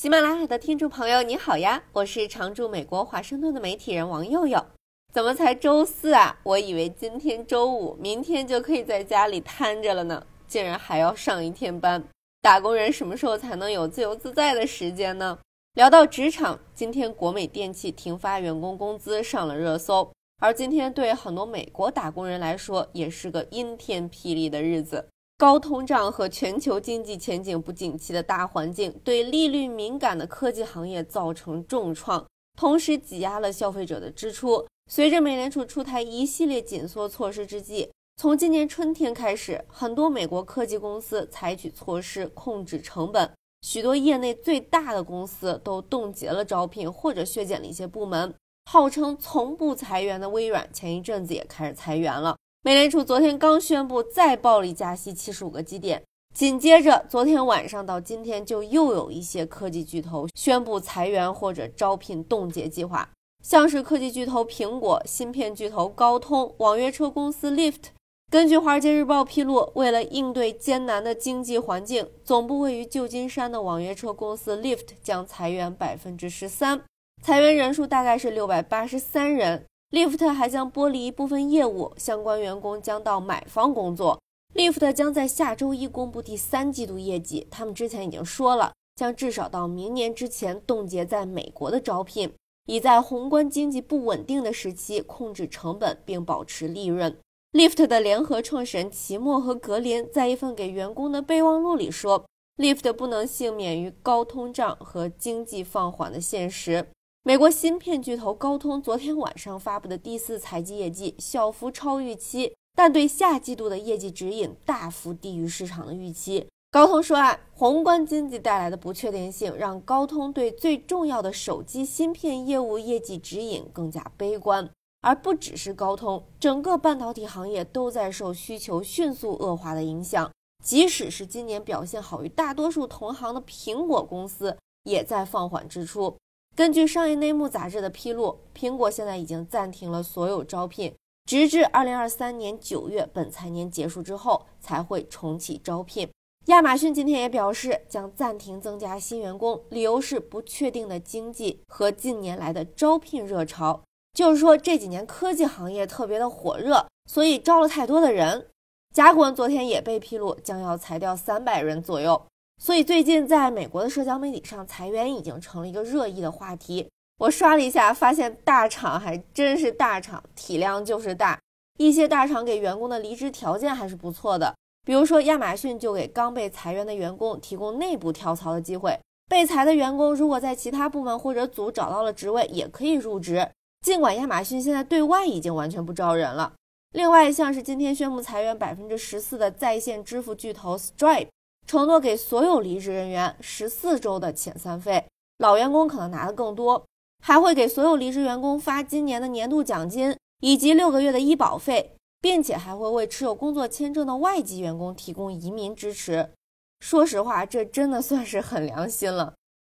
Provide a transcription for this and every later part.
喜马拉雅的听众朋友，你好呀！我是常驻美国华盛顿的媒体人王佑佑。怎么才周四啊？我以为今天周五，明天就可以在家里瘫着了呢，竟然还要上一天班。打工人什么时候才能有自由自在的时间呢？聊到职场，今天国美电器停发员工工资上了热搜，而今天对很多美国打工人来说，也是个阴天霹雳的日子。高通胀和全球经济前景不景气的大环境，对利率敏感的科技行业造成重创，同时挤压了消费者的支出。随着美联储出台一系列紧缩措施之际，从今年春天开始，很多美国科技公司采取措施控制成本，许多业内最大的公司都冻结了招聘或者削减了一些部门。号称从不裁员的微软，前一阵子也开始裁员了。美联储昨天刚宣布再暴力加息七十五个基点，紧接着昨天晚上到今天就又有一些科技巨头宣布裁员或者招聘冻结计划，像是科技巨头苹果、芯片巨头高通、网约车公司 Lyft。根据《华尔街日报》披露，为了应对艰难的经济环境，总部位于旧金山的网约车公司 Lyft 将裁员百分之十三，裁员人数大概是六百八十三人。利弗特还将剥离一部分业务，相关员工将到买方工作。利弗特将在下周一公布第三季度业绩。他们之前已经说了，将至少到明年之前冻结在美国的招聘，以在宏观经济不稳定的时期控制成本并保持利润。利弗特的联合创始人齐默和格林在一份给员工的备忘录里说，利弗特不能幸免于高通胀和经济放缓的现实。美国芯片巨头高通昨天晚上发布的第四财季业绩小幅超预期，但对下季度的业绩指引大幅低于市场的预期。高通说啊，宏观经济带来的不确定性让高通对最重要的手机芯片业务业绩指引更加悲观。而不只是高通，整个半导体行业都在受需求迅速恶化的影响。即使是今年表现好于大多数同行的苹果公司，也在放缓支出。根据商业内幕杂志的披露，苹果现在已经暂停了所有招聘，直至二零二三年九月本财年结束之后才会重启招聘。亚马逊今天也表示将暂停增加新员工，理由是不确定的经济和近年来的招聘热潮。就是说这几年科技行业特别的火热，所以招了太多的人。甲骨文昨天也被披露将要裁掉三百人左右。所以最近在美国的社交媒体上，裁员已经成了一个热议的话题。我刷了一下，发现大厂还真是大厂，体量就是大。一些大厂给员工的离职条件还是不错的，比如说亚马逊就给刚被裁员的员工提供内部跳槽的机会。被裁的员工如果在其他部门或者组找到了职位，也可以入职。尽管亚马逊现在对外已经完全不招人了。另外，像是今天宣布裁员百分之十四的在线支付巨头 Stripe。承诺给所有离职人员十四周的遣散费，老员工可能拿的更多，还会给所有离职员工发今年的年度奖金以及六个月的医保费，并且还会为持有工作签证的外籍员工提供移民支持。说实话，这真的算是很良心了。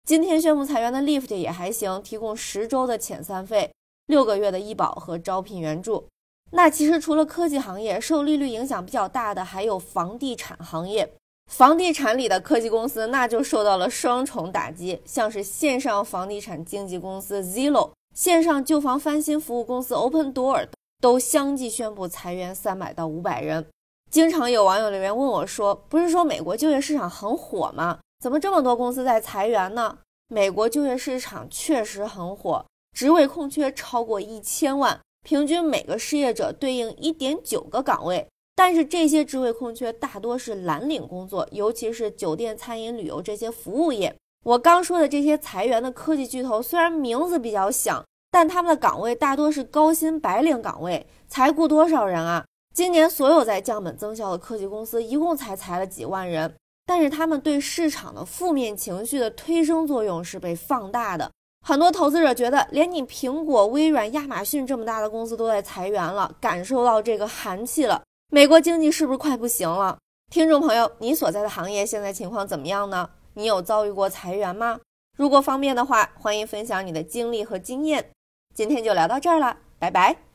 今天宣布裁员的 Lyft 也还行，提供十周的遣散费、六个月的医保和招聘援助。那其实除了科技行业，受利率影响比较大的还有房地产行业。房地产里的科技公司那就受到了双重打击，像是线上房地产经纪公司 Zillow、线上旧房翻新服务公司 Open Door 都相继宣布裁员三百到五百人。经常有网友留言问我说：“不是说美国就业市场很火吗？怎么这么多公司在裁员呢？”美国就业市场确实很火，职位空缺超过一千万，平均每个失业者对应一点九个岗位。但是这些职位空缺大多是蓝领工作，尤其是酒店、餐饮、旅游这些服务业。我刚说的这些裁员的科技巨头，虽然名字比较响，但他们的岗位大多是高薪白领岗位，才雇多少人啊？今年所有在降本增效的科技公司，一共才裁了几万人，但是他们对市场的负面情绪的推升作用是被放大的。很多投资者觉得，连你苹果、微软、亚马逊这么大的公司都在裁员了，感受到这个寒气了。美国经济是不是快不行了？听众朋友，你所在的行业现在情况怎么样呢？你有遭遇过裁员吗？如果方便的话，欢迎分享你的经历和经验。今天就聊到这儿了，拜拜。